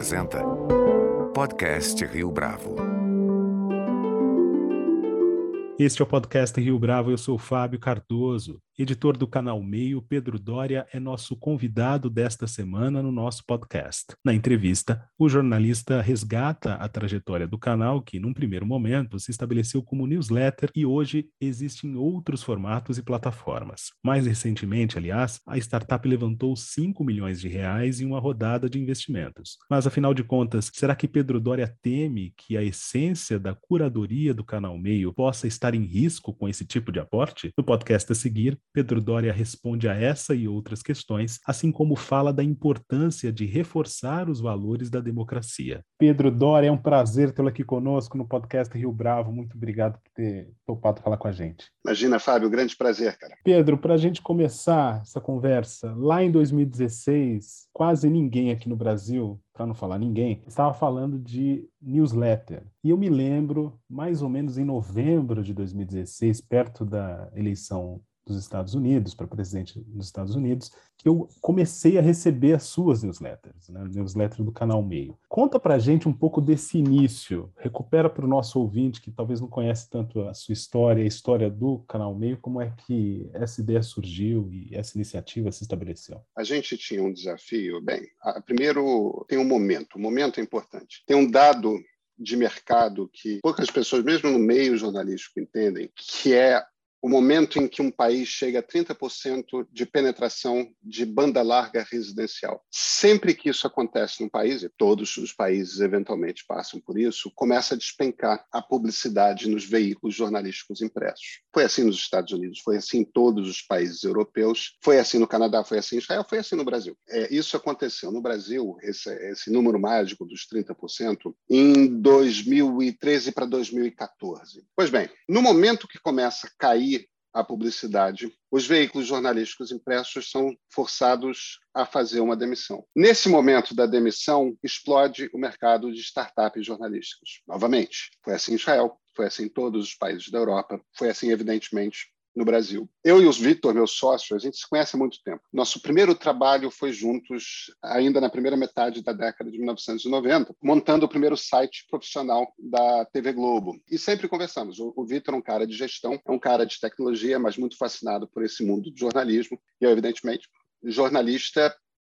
apresenta Podcast Rio Bravo. Este é o podcast Rio Bravo, eu sou Fábio Cardoso, editor do canal Meio. Pedro Dória é nosso convidado desta semana no nosso podcast. Na entrevista, o jornalista resgata a trajetória do canal, que num primeiro momento se estabeleceu como newsletter e hoje existe em outros formatos e plataformas. Mais recentemente, aliás, a startup levantou 5 milhões de reais em uma rodada de investimentos. Mas afinal de contas, será que Pedro Dória teme que a essência da curadoria do canal Meio possa estar em risco com esse tipo de aporte? No podcast a seguir, Pedro Doria responde a essa e outras questões, assim como fala da importância de reforçar os valores da democracia. Pedro Doria, é um prazer tê-lo aqui conosco no podcast Rio Bravo. Muito obrigado por ter topado falar com a gente. Imagina, Fábio, grande prazer, cara. Pedro, para a gente começar essa conversa, lá em 2016, quase ninguém aqui no Brasil para não falar ninguém, estava falando de newsletter. E eu me lembro, mais ou menos em novembro de 2016, perto da eleição dos Estados Unidos, para presidente dos Estados Unidos, que eu comecei a receber as suas newsletters, né? newsletter do canal Meio. Conta para a gente um pouco desse início, recupera para o nosso ouvinte que talvez não conhece tanto a sua história, a história do canal Meio, como é que essa ideia surgiu e essa iniciativa se estabeleceu. A gente tinha um desafio, bem, a, primeiro tem um momento, o momento é importante. Tem um dado de mercado que poucas pessoas, mesmo no meio jornalístico, entendem, que é o momento em que um país chega a 30% de penetração de banda larga residencial. Sempre que isso acontece num país, e todos os países eventualmente passam por isso, começa a despencar a publicidade nos veículos jornalísticos impressos. Foi assim nos Estados Unidos, foi assim em todos os países europeus, foi assim no Canadá, foi assim em Israel, foi assim no Brasil. É, isso aconteceu no Brasil, esse, esse número mágico dos 30%, em 2013 para 2014. Pois bem, no momento que começa a cair a publicidade, os veículos jornalísticos impressos são forçados a fazer uma demissão. Nesse momento da demissão, explode o mercado de startups jornalísticas. Novamente, foi assim em Israel, foi assim em todos os países da Europa, foi assim, evidentemente, no Brasil. Eu e os Vitor, meu sócio, a gente se conhece há muito tempo. Nosso primeiro trabalho foi juntos, ainda na primeira metade da década de 1990, montando o primeiro site profissional da TV Globo. E sempre conversamos. O, Vitor é um cara de gestão, é um cara de tecnologia, mas muito fascinado por esse mundo do jornalismo. E eu, evidentemente, jornalista,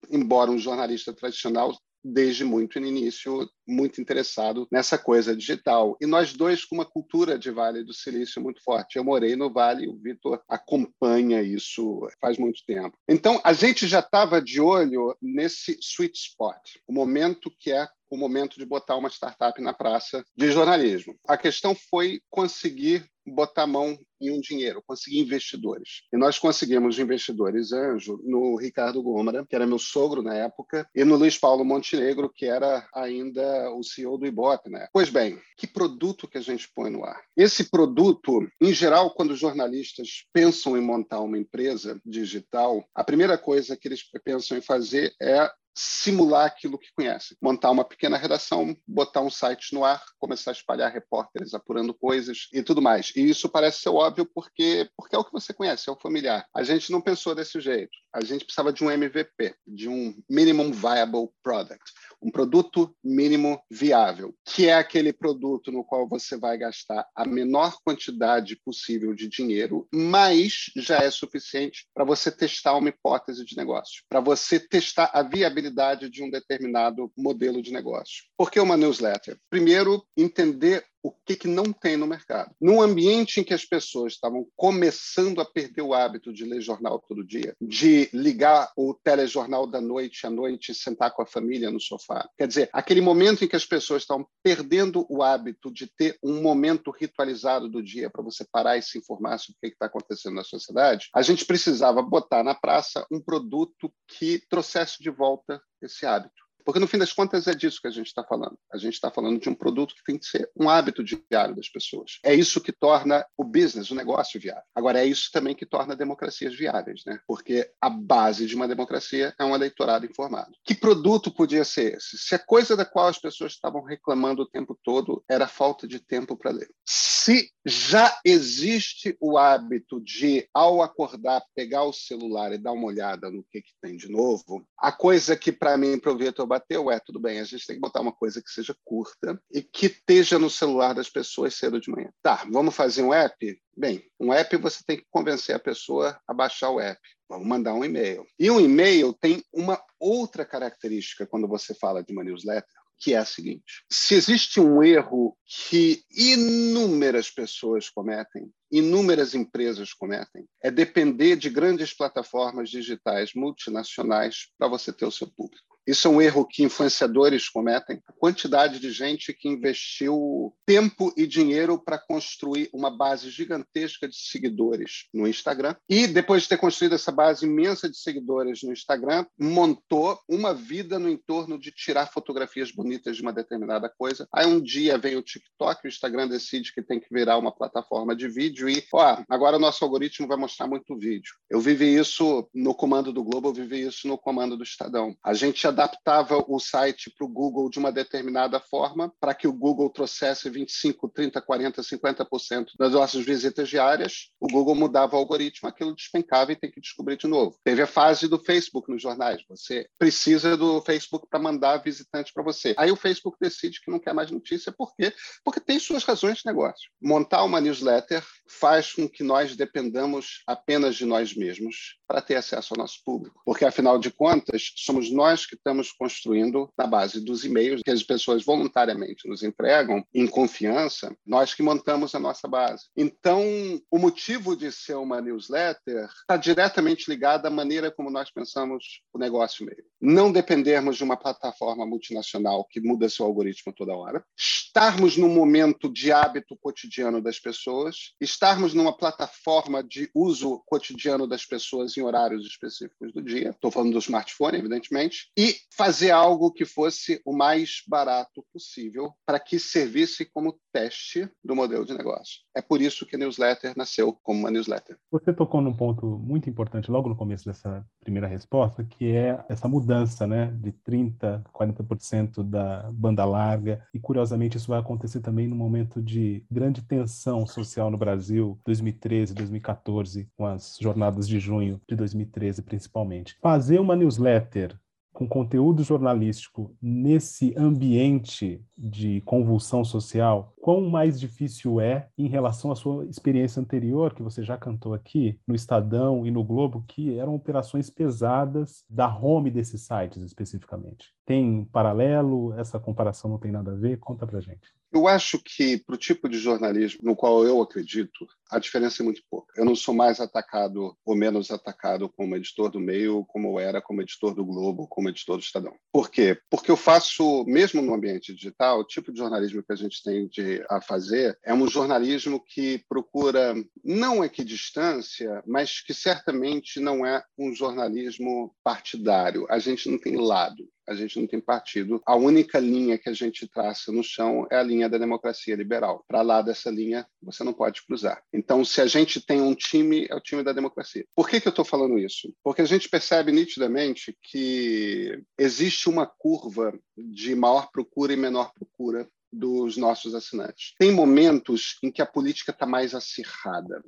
embora um jornalista tradicional, desde muito no início, muito interessado nessa coisa digital. E nós dois com uma cultura de Vale do Silício muito forte. Eu morei no Vale, o Vitor acompanha isso faz muito tempo. Então, a gente já estava de olho nesse sweet spot, o momento que é o momento de botar uma startup na praça de jornalismo. A questão foi conseguir botar mão em um dinheiro, conseguir investidores. E nós conseguimos investidores anjo no Ricardo Gomara, que era meu sogro na época, e no Luiz Paulo Montenegro, que era ainda o CEO do Ibope, né? Pois bem, que produto que a gente põe no ar? Esse produto, em geral, quando os jornalistas pensam em montar uma empresa digital, a primeira coisa que eles pensam em fazer é simular aquilo que conhece, montar uma pequena redação, botar um site no ar, começar a espalhar repórteres apurando coisas e tudo mais. E isso parece ser óbvio porque porque é o que você conhece, é o familiar. A gente não pensou desse jeito. A gente precisava de um MVP, de um minimum viable product, um produto mínimo viável, que é aquele produto no qual você vai gastar a menor quantidade possível de dinheiro, mas já é suficiente para você testar uma hipótese de negócio, para você testar a viabilidade viabilidade de um determinado modelo de negócio. Por que uma newsletter? Primeiro, entender o que, que não tem no mercado. Num ambiente em que as pessoas estavam começando a perder o hábito de ler jornal todo dia, de ligar o telejornal da noite à noite e sentar com a família no sofá. Quer dizer, aquele momento em que as pessoas estavam perdendo o hábito de ter um momento ritualizado do dia para você parar e se informar sobre o que está acontecendo na sociedade, a gente precisava botar na praça um produto que trouxesse de volta esse hábito. Porque, no fim das contas, é disso que a gente está falando. A gente está falando de um produto que tem que ser um hábito diário das pessoas. É isso que torna o business, o negócio viável. Agora, é isso também que torna democracias viáveis, né? Porque a base de uma democracia é um eleitorado informado. Que produto podia ser esse? Se a coisa da qual as pessoas estavam reclamando o tempo todo era falta de tempo para ler. Se já existe o hábito de, ao acordar, pegar o celular e dar uma olhada no que, que tem de novo, a coisa que, para mim, Vitor bateu? É, tudo bem, a gente tem que botar uma coisa que seja curta e que esteja no celular das pessoas cedo de manhã. Tá, vamos fazer um app? Bem, um app você tem que convencer a pessoa a baixar o app. Vamos mandar um e-mail. E um e-mail tem uma outra característica quando você fala de uma newsletter, que é a seguinte: se existe um erro que inúmeras pessoas cometem, inúmeras empresas cometem, é depender de grandes plataformas digitais multinacionais para você ter o seu público. Isso é um erro que influenciadores cometem. A quantidade de gente que investiu tempo e dinheiro para construir uma base gigantesca de seguidores no Instagram. E depois de ter construído essa base imensa de seguidores no Instagram, montou uma vida no entorno de tirar fotografias bonitas de uma determinada coisa. Aí um dia vem o TikTok, o Instagram decide que tem que virar uma plataforma de vídeo e, ó, agora o nosso algoritmo vai mostrar muito vídeo. Eu vivi isso no comando do Globo, eu vivi isso no comando do Estadão. A gente adaptava o site para o Google de uma determinada forma para que o Google trouxesse 25, 30, 40, 50% das nossas visitas diárias. O Google mudava o algoritmo, aquilo despencava e tem que descobrir de novo. Teve a fase do Facebook nos jornais. Você precisa do Facebook para mandar visitantes para você. Aí o Facebook decide que não quer mais notícia. Por quê? Porque tem suas razões de negócio. Montar uma newsletter faz com que nós dependamos apenas de nós mesmos para ter acesso ao nosso público. Porque, afinal de contas, somos nós que estamos construindo na base dos e-mails que as pessoas voluntariamente nos entregam em confiança, nós que montamos a nossa base. Então, o motivo de ser uma newsletter está diretamente ligado à maneira como nós pensamos o negócio e-mail. Não dependermos de uma plataforma multinacional que muda seu algoritmo toda hora, estarmos no momento de hábito cotidiano das pessoas, estarmos numa plataforma de uso cotidiano das pessoas em horários específicos do dia, estou falando do smartphone, evidentemente, e fazer algo que fosse o mais barato possível para que servisse como teste do modelo de negócio. É por isso que a newsletter nasceu como uma newsletter. Você tocou num ponto muito importante logo no começo dessa primeira resposta, que é essa mudança, né, de 30, 40% da banda larga, e curiosamente isso vai acontecer também no momento de grande tensão social no Brasil, 2013, 2014, com as jornadas de junho de 2013 principalmente. Fazer uma newsletter com conteúdo jornalístico nesse ambiente de convulsão social, quão mais difícil é em relação à sua experiência anterior, que você já cantou aqui, no Estadão e no Globo, que eram operações pesadas da home desses sites especificamente. Tem paralelo? Essa comparação não tem nada a ver? Conta pra gente. Eu acho que, para o tipo de jornalismo no qual eu acredito, a diferença é muito pouca. Eu não sou mais atacado ou menos atacado como editor do meio, como eu era como editor do Globo, como editor do Estadão. Por quê? Porque eu faço, mesmo no ambiente digital, o tipo de jornalismo que a gente tem de, a fazer é um jornalismo que procura não equidistância, mas que certamente não é um jornalismo partidário. A gente não tem lado a gente não tem partido. A única linha que a gente traça no chão é a linha da democracia liberal. Para lá dessa linha, você não pode cruzar. Então, se a gente tem um time, é o time da democracia. Por que, que eu estou falando isso? Porque a gente percebe nitidamente que existe uma curva de maior procura e menor procura dos nossos assinantes. Tem momentos em que a política está mais acirrada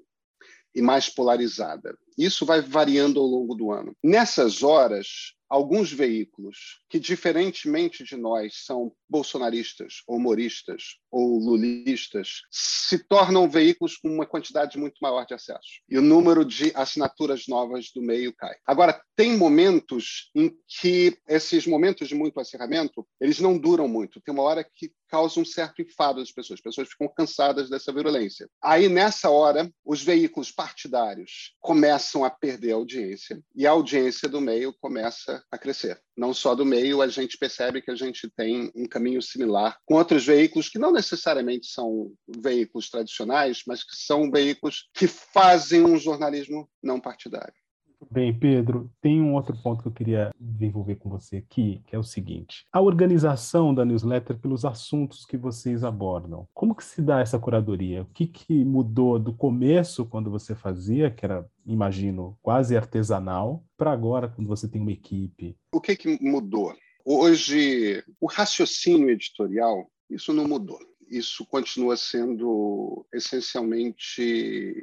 e mais polarizada. Isso vai variando ao longo do ano. Nessas horas, alguns veículos que, diferentemente de nós, são bolsonaristas, humoristas ou lulistas, se tornam veículos com uma quantidade muito maior de acesso. E o número de assinaturas novas do meio cai. Agora, tem momentos em que esses momentos de muito acirramento, eles não duram muito. Tem uma hora que causa um certo enfado das pessoas. As pessoas ficam cansadas dessa virulência. Aí, nessa hora, os veículos partidários começam a perder audiência e a audiência do meio começa a crescer. Não só do meio, a gente percebe que a gente tem um caminho similar com outros veículos que não necessariamente são veículos tradicionais, mas que são veículos que fazem um jornalismo não partidário. Bem, Pedro, tem um outro ponto que eu queria desenvolver com você aqui, que é o seguinte: a organização da newsletter pelos assuntos que vocês abordam. Como que se dá essa curadoria? O que, que mudou do começo, quando você fazia, que era, imagino, quase artesanal, para agora, quando você tem uma equipe? O que, que mudou? Hoje, o raciocínio editorial, isso não mudou. Isso continua sendo essencialmente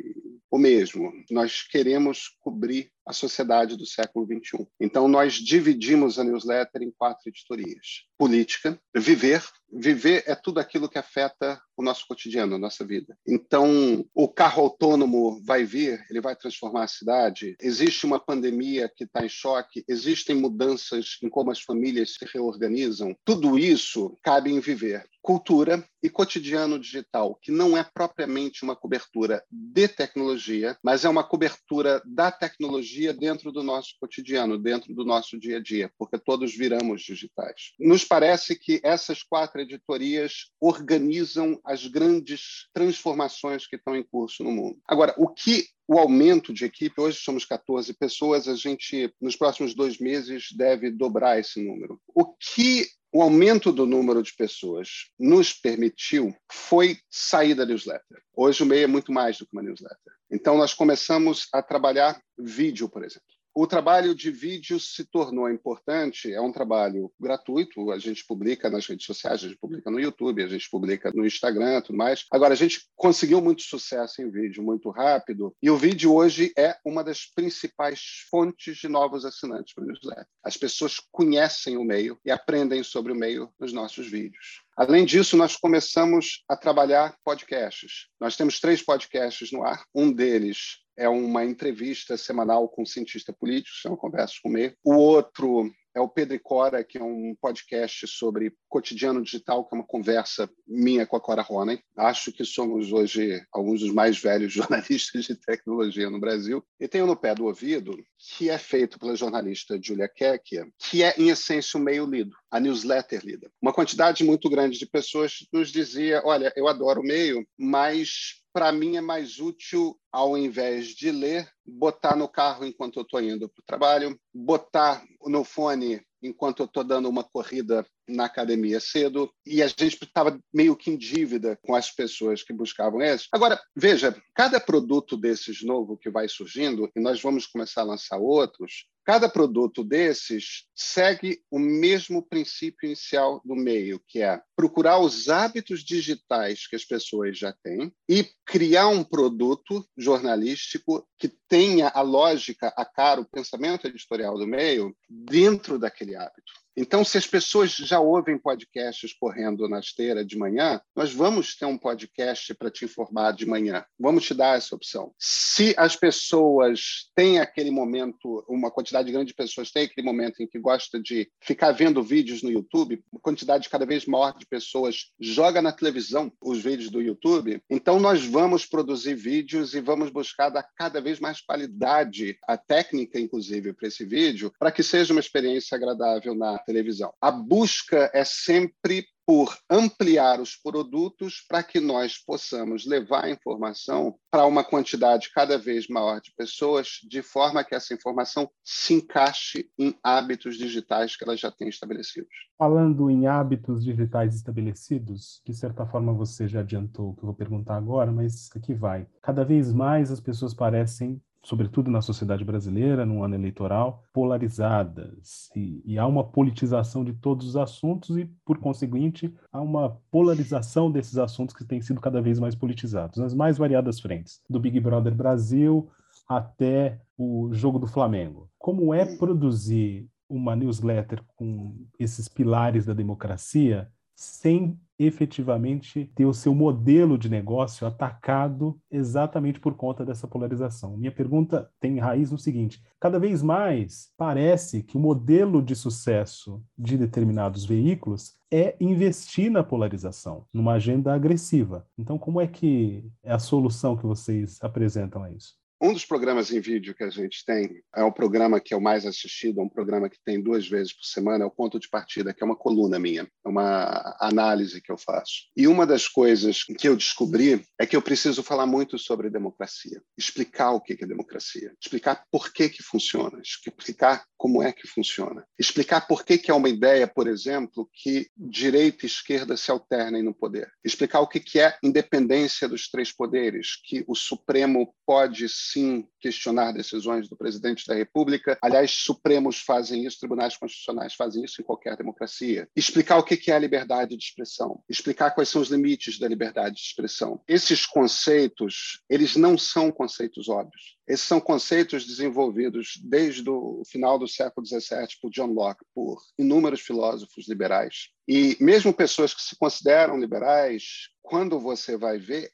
o mesmo. Nós queremos cobrir a sociedade do século XXI. Então, nós dividimos a newsletter em quatro editorias: política, viver. Viver é tudo aquilo que afeta o nosso cotidiano, a nossa vida. Então, o carro autônomo vai vir, ele vai transformar a cidade. Existe uma pandemia que está em choque, existem mudanças em como as famílias se reorganizam. Tudo isso cabe em viver cultura e cotidiano digital, que não é propriamente uma cobertura de tecnologia, mas é uma cobertura da tecnologia dentro do nosso cotidiano, dentro do nosso dia a dia, porque todos viramos digitais. Nos parece que essas quatro editorias organizam as grandes transformações que estão em curso no mundo. Agora, o que o aumento de equipe, hoje somos 14 pessoas, a gente, nos próximos dois meses, deve dobrar esse número. O que o aumento do número de pessoas nos permitiu foi sair da newsletter. Hoje o MEI é muito mais do que uma newsletter. Então, nós começamos a trabalhar vídeo, por exemplo. O trabalho de vídeo se tornou importante, é um trabalho gratuito, a gente publica nas redes sociais, a gente publica no YouTube, a gente publica no Instagram, tudo mais. Agora, a gente conseguiu muito sucesso em vídeo, muito rápido, e o vídeo hoje é uma das principais fontes de novos assinantes para o newsletter. As pessoas conhecem o meio e aprendem sobre o meio nos nossos vídeos. Além disso, nós começamos a trabalhar podcasts. Nós temos três podcasts no ar. Um deles é uma entrevista semanal com um cientista político, chama Conversas com Meio. O outro é o Pedro e Cora, que é um podcast sobre cotidiano digital, que é uma conversa minha com a Cora Ronen. Acho que somos hoje alguns dos mais velhos jornalistas de tecnologia no Brasil. E tenho no pé do ouvido, que é feito pela jornalista Julia Keckia, que é, em essência, o meio lido, a newsletter lida. Uma quantidade muito grande de pessoas nos dizia, olha, eu adoro o meio, mas para mim é mais útil, ao invés de ler, botar no carro enquanto eu estou indo para o trabalho, botar no fone enquanto eu estou dando uma corrida na academia cedo, e a gente estava meio que em dívida com as pessoas que buscavam esses. Agora, veja, cada produto desses novo que vai surgindo, e nós vamos começar a lançar outros, Cada produto desses segue o mesmo princípio inicial do meio, que é procurar os hábitos digitais que as pessoas já têm e criar um produto jornalístico que tenha a lógica, a cara, o pensamento editorial do meio dentro daquele hábito. Então, se as pessoas já ouvem podcasts correndo na esteira de manhã, nós vamos ter um podcast para te informar de manhã. Vamos te dar essa opção. Se as pessoas têm aquele momento, uma quantidade grande de pessoas tem aquele momento em que gosta de ficar vendo vídeos no YouTube, uma quantidade cada vez maior de pessoas joga na televisão os vídeos do YouTube, então nós vamos produzir vídeos e vamos buscar dar cada vez mais qualidade, a técnica, inclusive, para esse vídeo, para que seja uma experiência agradável na televisão. A busca é sempre por ampliar os produtos para que nós possamos levar a informação para uma quantidade cada vez maior de pessoas, de forma que essa informação se encaixe em hábitos digitais que ela já tem estabelecidos. Falando em hábitos digitais estabelecidos, de certa forma você já adiantou o que eu vou perguntar agora, mas aqui vai. Cada vez mais as pessoas parecem sobretudo na sociedade brasileira, num ano eleitoral, polarizadas. E, e, há uma politização de todos os assuntos e, por conseguinte, há uma polarização desses assuntos que têm sido cada vez mais politizados, nas mais variadas frentes, do Big Brother Brasil até o jogo do Flamengo. Como é produzir uma newsletter com esses pilares da democracia sem efetivamente ter o seu modelo de negócio atacado exatamente por conta dessa polarização. Minha pergunta tem raiz no seguinte: cada vez mais parece que o modelo de sucesso de determinados veículos é investir na polarização, numa agenda agressiva. Então, como é que é a solução que vocês apresentam a isso? Um dos programas em vídeo que a gente tem é um programa que é o mais assistido, é um programa que tem duas vezes por semana, é o Ponto de Partida, que é uma coluna minha, é uma análise que eu faço. E uma das coisas que eu descobri é que eu preciso falar muito sobre democracia, explicar o que é democracia, explicar por que que funciona, explicar como é que funciona. Explicar por que, que é uma ideia, por exemplo, que direita e esquerda se alternem no poder. Explicar o que, que é independência dos três poderes, que o Supremo pode sim questionar decisões do presidente da República. Aliás, Supremos fazem isso, tribunais constitucionais fazem isso em qualquer democracia. Explicar o que, que é a liberdade de expressão. Explicar quais são os limites da liberdade de expressão. Esses conceitos, eles não são conceitos óbvios. Esses são conceitos desenvolvidos desde o final do século XVII por John Locke, por inúmeros filósofos liberais. E mesmo pessoas que se consideram liberais, quando você vai ver,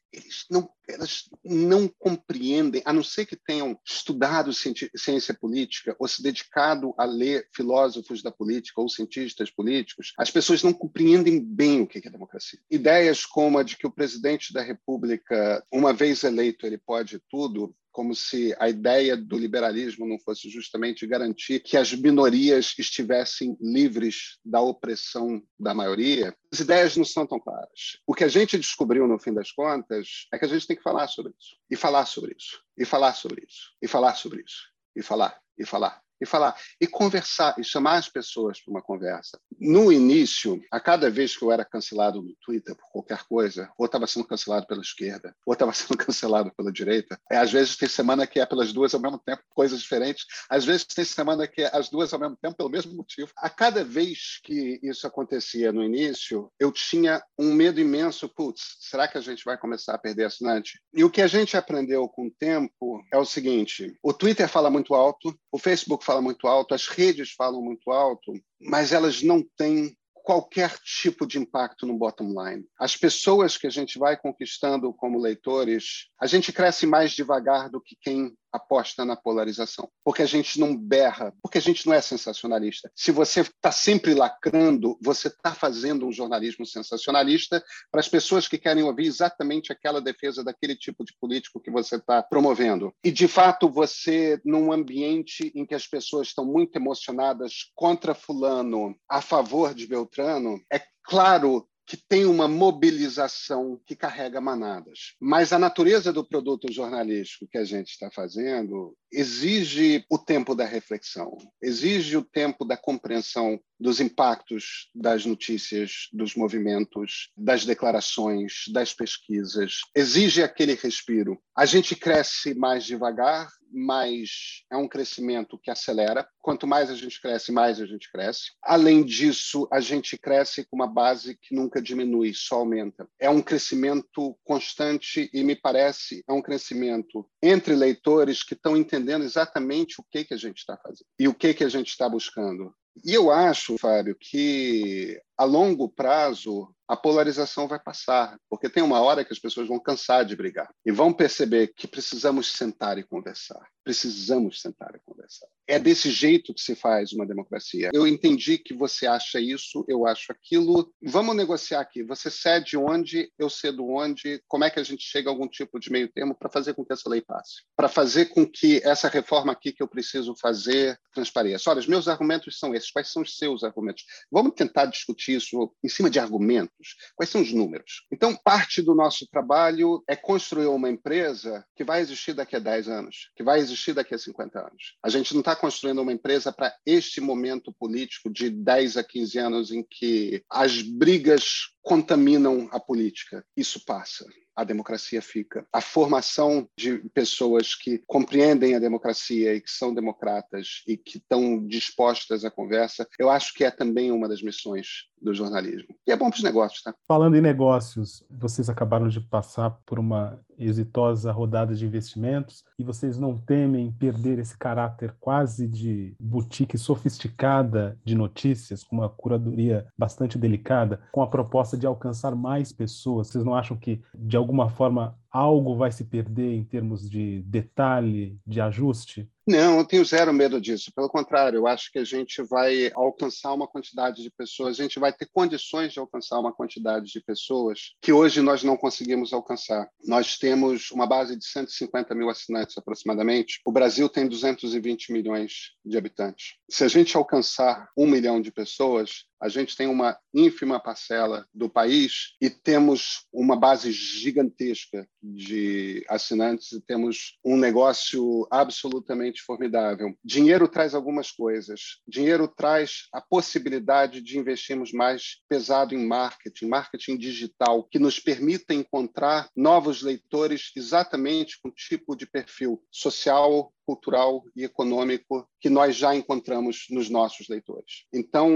não, elas não compreendem, a não ser que tenham estudado ciência política ou se dedicado a ler filósofos da política ou cientistas políticos, as pessoas não compreendem bem o que é democracia. Ideias como a de que o presidente da República, uma vez eleito, ele pode tudo, como se a ideia do liberalismo não fosse justamente garantir que as minorias estivessem livres da opressão da maioria, as ideias não são tão claras. O que a gente descobriu, no fim das contas, é que a gente tem que falar sobre isso, e falar sobre isso, e falar sobre isso, e falar sobre isso, e falar, e falar e falar e conversar e chamar as pessoas para uma conversa. No início, a cada vez que eu era cancelado no Twitter por qualquer coisa, ou estava sendo cancelado pela esquerda, ou estava sendo cancelado pela direita, é, às vezes tem semana que é pelas duas ao mesmo tempo, coisas diferentes. Às vezes tem semana que é as duas ao mesmo tempo pelo mesmo motivo. A cada vez que isso acontecia no início, eu tinha um medo imenso, putz, será que a gente vai começar a perder assinante? E o que a gente aprendeu com o tempo é o seguinte, o Twitter fala muito alto, o Facebook fala muito alto, as redes falam muito alto, mas elas não têm qualquer tipo de impacto no bottom line. As pessoas que a gente vai conquistando como leitores, a gente cresce mais devagar do que quem aposta na polarização, porque a gente não berra, porque a gente não é sensacionalista. Se você está sempre lacrando, você está fazendo um jornalismo sensacionalista para as pessoas que querem ouvir exatamente aquela defesa daquele tipo de político que você está promovendo. E, de fato, você, num ambiente em que as pessoas estão muito emocionadas contra Fulano, a favor de Beltrano, é claro que tem uma mobilização que carrega manadas. Mas a natureza do produto jornalístico que a gente está fazendo exige o tempo da reflexão, exige o tempo da compreensão dos impactos das notícias, dos movimentos, das declarações, das pesquisas. Exige aquele respiro. A gente cresce mais devagar, mas é um crescimento que acelera. Quanto mais a gente cresce, mais a gente cresce. Além disso, a gente cresce com uma base que nunca diminui, só aumenta. É um crescimento constante e me parece é um crescimento entre leitores que estão entendendo exatamente o que que a gente está fazendo e o que que a gente está buscando. E eu acho, Fábio, que a longo prazo a polarização vai passar, porque tem uma hora que as pessoas vão cansar de brigar e vão perceber que precisamos sentar e conversar. Precisamos sentar e conversar. É desse jeito que se faz uma democracia. Eu entendi que você acha isso, eu acho aquilo. Vamos negociar aqui. Você cede onde, eu cedo onde. Como é que a gente chega a algum tipo de meio termo para fazer com que essa lei passe? Para fazer com que essa reforma aqui que eu preciso fazer transpareça. Olha, os meus argumentos são esses. Quais são os seus argumentos? Vamos tentar discutir isso em cima de argumentos. Quais são os números? Então, parte do nosso trabalho é construir uma empresa que vai existir daqui a 10 anos, que vai existir existir daqui a 50 anos. A gente não está construindo uma empresa para este momento político de 10 a 15 anos em que as brigas contaminam a política. Isso passa a democracia fica. A formação de pessoas que compreendem a democracia e que são democratas e que estão dispostas à conversa, eu acho que é também uma das missões do jornalismo. E é bom para os negócios, tá? Falando em negócios, vocês acabaram de passar por uma exitosa rodada de investimentos e vocês não temem perder esse caráter quase de boutique sofisticada de notícias, com uma curadoria bastante delicada, com a proposta de alcançar mais pessoas? Vocês não acham que, de alguma forma, algo vai se perder em termos de detalhe, de ajuste? Não, eu tenho zero medo disso. Pelo contrário, eu acho que a gente vai alcançar uma quantidade de pessoas, a gente vai ter condições de alcançar uma quantidade de pessoas que hoje nós não conseguimos alcançar. Nós temos uma base de 150 mil assinantes aproximadamente. O Brasil tem 220 milhões de habitantes. Se a gente alcançar um milhão de pessoas, A gente tem uma ínfima parcela do país e temos uma base gigantesca de assinantes e temos um negócio absolutamente formidável. Dinheiro traz algumas coisas. Dinheiro traz a possibilidade de investirmos mais pesado em marketing, marketing digital, que nos permita encontrar novos leitores exatamente com o tipo de perfil social, cultural e econômico que nós já encontramos nos nossos leitores. Então,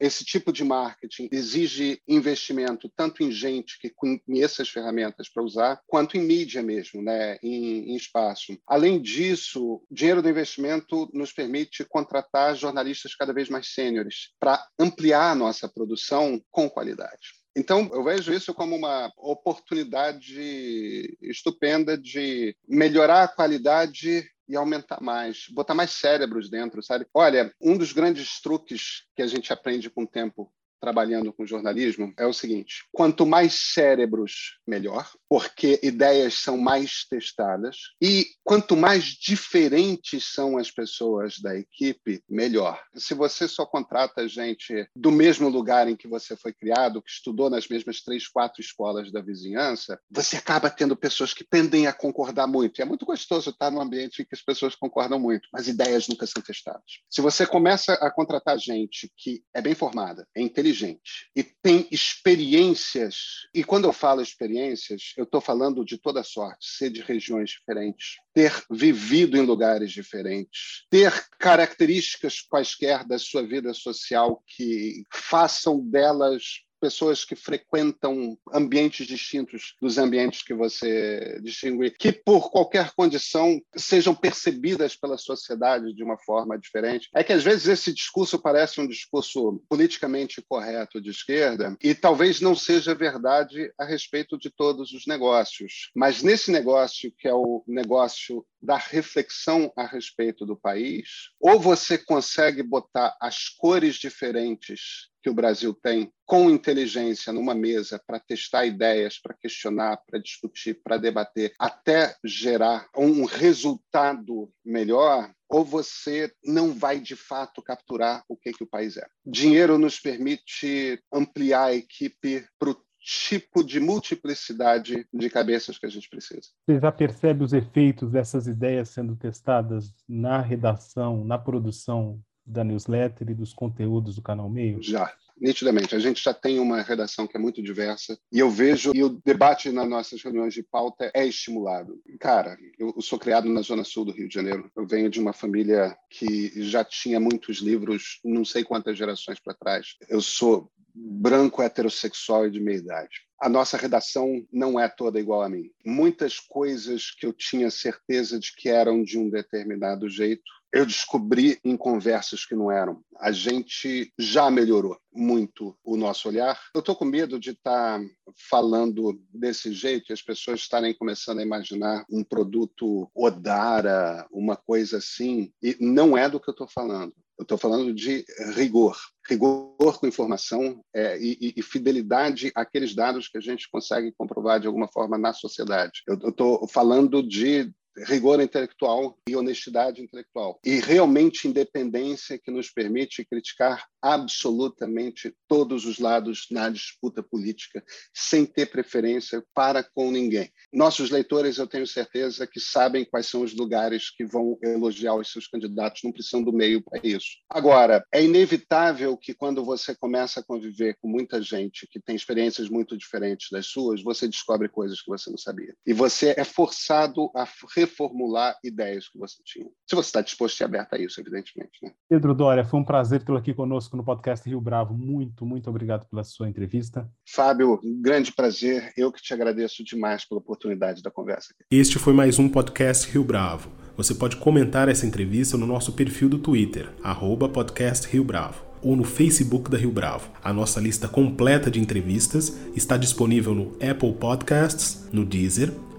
esse tipo de marketing exige investimento tanto em gente que conheça as ferramentas para usar, quanto em mídia mesmo, né, em, em espaço. Além disso, dinheiro do investimento nos permite contratar jornalistas cada vez mais sêniores para ampliar a nossa produção com qualidade. Então, eu vejo isso como uma oportunidade estupenda de melhorar a qualidade e aumentar mais, botar mais cérebros dentro, sabe? Olha, um dos grandes truques que a gente aprende com o tempo trabalhando com jornalismo é o seguinte: quanto mais cérebros, melhor, porque ideias são mais testadas, e quanto mais diferentes são as pessoas da equipe, melhor. Se você só contrata gente do mesmo lugar em que você foi criado, que estudou nas mesmas três, quatro escolas da vizinhança, você acaba tendo pessoas que tendem a concordar muito. E é muito gostoso estar num ambiente em que as pessoas concordam muito, mas ideias nunca são testadas. Se você começa a contratar gente que é bem formada, é inteligente, e tem experiências. E quando eu falo experiências, eu estou falando de toda sorte, ser de regiões diferentes, ter vivido em lugares diferentes, ter características quaisquer da sua vida social que façam delas pessoas que frequentam ambientes distintos dos ambientes que você distingue, que por qualquer condição sejam percebidas pela sociedade de uma forma diferente. É que às vezes esse discurso parece um discurso politicamente correto de esquerda e talvez não seja verdade a respeito de todos os negócios. Mas nesse negócio, que é o negócio da reflexão a respeito do país, ou você consegue botar as cores diferentes que o Brasil tem com inteligência numa mesa para testar ideias, para questionar, para discutir, para debater, até gerar um resultado melhor, ou você não vai de fato capturar o que, que o país é. Dinheiro nos permite ampliar a equipe para o tipo de multiplicidade de cabeças que a gente precisa. Você já percebe os efeitos dessas ideias sendo testadas na redação, na produção da newsletter e dos conteúdos do canal Meio? Já, nitidamente. A gente já tem uma redação que é muito diversa e eu vejo e o debate nas nossas reuniões de pauta é estimulado. Cara, eu sou criado na zona sul do Rio de Janeiro. Eu venho de uma família que já tinha muitos livros, não sei quantas gerações para trás. Eu sou branco heterossexual e de meia idade. A nossa redação não é toda igual a mim. Muitas coisas que eu tinha certeza de que eram de um determinado jeito, eu descobri em conversas que não eram. A gente já melhorou muito o nosso olhar. Eu estou com medo de estar tá falando desse jeito e as pessoas estarem começando a imaginar um produto Odara, uma coisa assim, e não é do que eu estou falando. Eu estou falando de rigor, rigor com informação é, e, e, fidelidade àqueles dados que a gente consegue comprovar de alguma forma na sociedade. Eu estou falando de rigor intelectual e honestidade intelectual. E realmente independência que nos permite criticar absolutamente todos os lados na disputa política, sem ter preferência para com ninguém. Nossos leitores, eu tenho certeza, que sabem quais são os lugares que vão elogiar os seus candidatos, não precisam do meio para isso. Agora, é inevitável que quando você começa a conviver com muita gente que tem experiências muito diferentes das suas, você descobre coisas que você não sabia. E você é forçado a reformular ideias que você tinha. Se você está disposto e aberto a isso, evidentemente. Né? Pedro Dória, foi um prazer tê-lo aqui conosco no podcast Rio Bravo. Muito, muito obrigado pela sua entrevista. Fábio, um grande prazer. Eu que te agradeço demais pela oportunidade da conversa. Este foi mais um podcast Rio Bravo. Você pode comentar essa entrevista no nosso perfil do Twitter, arroba podcast Rio Bravo ou no Facebook da Rio Bravo. A nossa lista completa de entrevistas está disponível no Apple Podcasts, no Deezer,